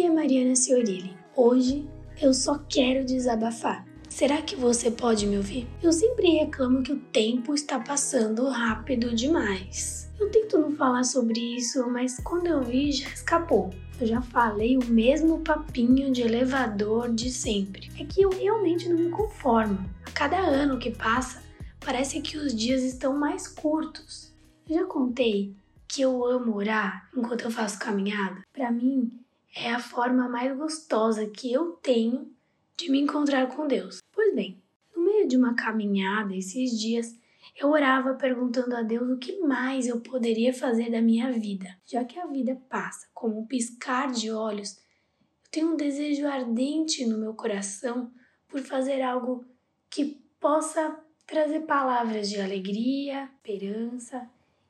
Aqui é Mariana Ciorilli. Hoje eu só quero desabafar. Será que você pode me ouvir? Eu sempre reclamo que o tempo está passando rápido demais. Eu tento não falar sobre isso, mas quando eu vi já escapou. Eu já falei o mesmo papinho de elevador de sempre. É que eu realmente não me conformo. A cada ano que passa, parece que os dias estão mais curtos. Eu já contei que eu amo orar enquanto eu faço caminhada. Para mim, é a forma mais gostosa que eu tenho de me encontrar com Deus. Pois bem, no meio de uma caminhada esses dias, eu orava perguntando a Deus o que mais eu poderia fazer da minha vida. Já que a vida passa como um piscar de olhos, eu tenho um desejo ardente no meu coração por fazer algo que possa trazer palavras de alegria, esperança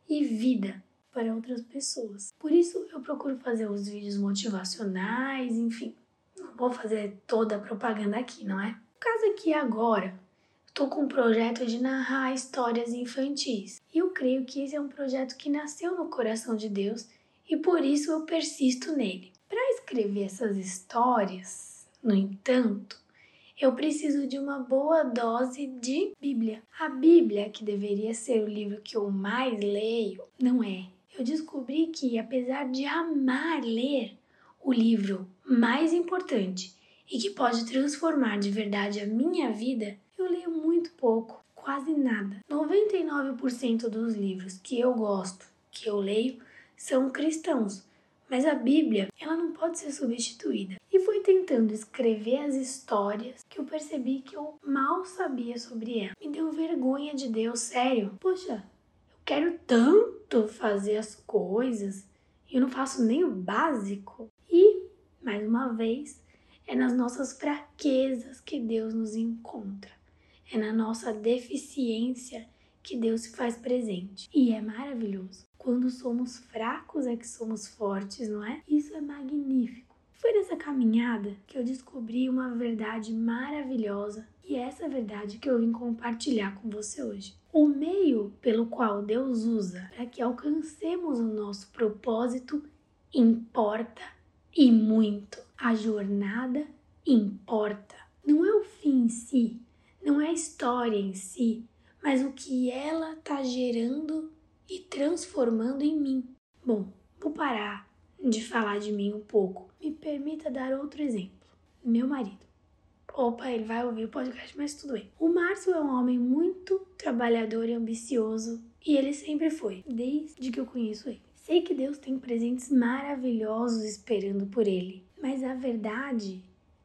e vida para outras pessoas. Por isso eu procuro fazer os vídeos motivacionais, enfim. Não vou fazer toda a propaganda aqui, não é? O caso que agora estou com um projeto de narrar histórias infantis. E eu creio que esse é um projeto que nasceu no coração de Deus e por isso eu persisto nele. Para escrever essas histórias, no entanto, eu preciso de uma boa dose de Bíblia. A Bíblia, que deveria ser o livro que eu mais leio, não é eu descobri que, apesar de amar ler, o livro mais importante e que pode transformar de verdade a minha vida, eu leio muito pouco, quase nada. 99% dos livros que eu gosto, que eu leio, são cristãos, mas a Bíblia, ela não pode ser substituída. E foi tentando escrever as histórias que eu percebi que eu mal sabia sobre ela. Me deu vergonha de Deus, sério. Poxa, quero tanto fazer as coisas e eu não faço nem o básico. E, mais uma vez, é nas nossas fraquezas que Deus nos encontra. É na nossa deficiência que Deus se faz presente. E é maravilhoso. Quando somos fracos é que somos fortes, não é? Isso é magnífico. Foi nessa caminhada que eu descobri uma verdade maravilhosa e é essa verdade que eu vim compartilhar com você hoje. O meio pelo qual Deus usa para que alcancemos o nosso propósito importa e muito. A jornada importa. Não é o fim em si, não é a história em si, mas o que ela está gerando e transformando em mim. Bom, vou parar de falar de mim um pouco. Me permita dar outro exemplo. Meu marido. Opa, ele vai ouvir o podcast, mas tudo bem. O Márcio é um homem muito trabalhador e ambicioso, e ele sempre foi, desde que eu conheço ele. Sei que Deus tem presentes maravilhosos esperando por ele, mas a verdade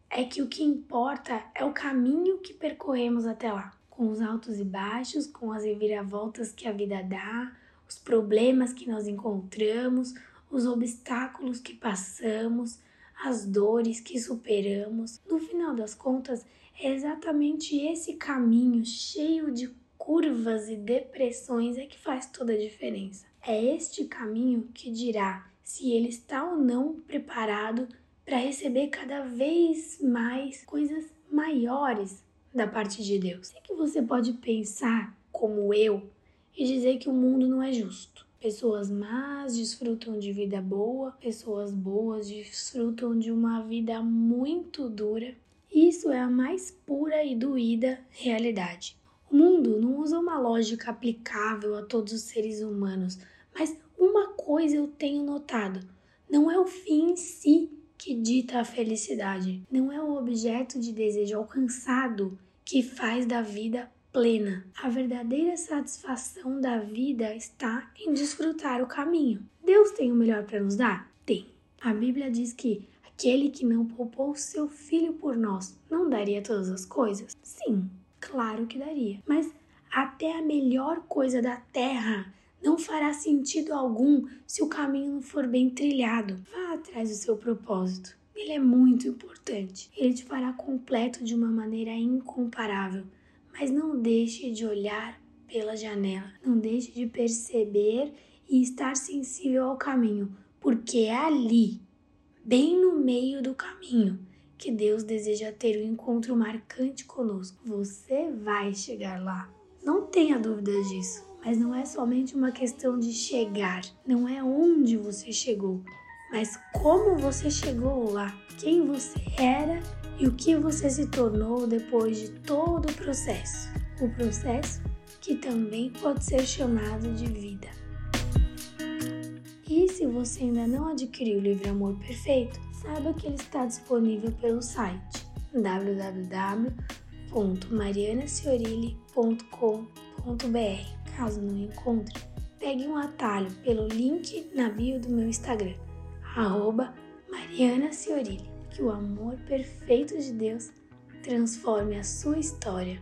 é que o que importa é o caminho que percorremos até lá, com os altos e baixos, com as reviravoltas que a vida dá, os problemas que nós encontramos, os obstáculos que passamos, as dores que superamos. No final das contas, é exatamente esse caminho cheio de curvas e depressões é que faz toda a diferença. É este caminho que dirá se ele está ou não preparado para receber cada vez mais coisas maiores da parte de Deus. Sei que você pode pensar como eu e dizer que o mundo não é justo. Pessoas más desfrutam de vida boa, pessoas boas desfrutam de uma vida muito dura. Isso é a mais pura e doída realidade. O mundo não usa uma lógica aplicável a todos os seres humanos, mas uma coisa eu tenho notado: não é o fim em si que dita a felicidade, não é o objeto de desejo alcançado que faz da vida plena. A verdadeira satisfação da vida está em desfrutar o caminho. Deus tem o melhor para nos dar? Tem. A Bíblia diz que aquele que não poupou seu filho por nós não daria todas as coisas? Sim, claro que daria. Mas até a melhor coisa da terra não fará sentido algum se o caminho não for bem trilhado. Vá atrás do seu propósito. Ele é muito importante. Ele te fará completo de uma maneira incomparável mas não deixe de olhar pela janela, não deixe de perceber e estar sensível ao caminho, porque é ali, bem no meio do caminho, que Deus deseja ter um encontro marcante conosco. Você vai chegar lá. Não tenha dúvidas disso. Mas não é somente uma questão de chegar, não é onde você chegou, mas como você chegou lá, quem você era e o que você se tornou depois de todo o processo. O processo que também pode ser chamado de vida. E se você ainda não adquiriu o livro Amor Perfeito, saiba que ele está disponível pelo site www.marianaciorile.com.br. Caso não encontre, pegue um atalho pelo link na bio do meu Instagram, arroba Mariana Ciorile. Que o amor perfeito de Deus transforme a sua história.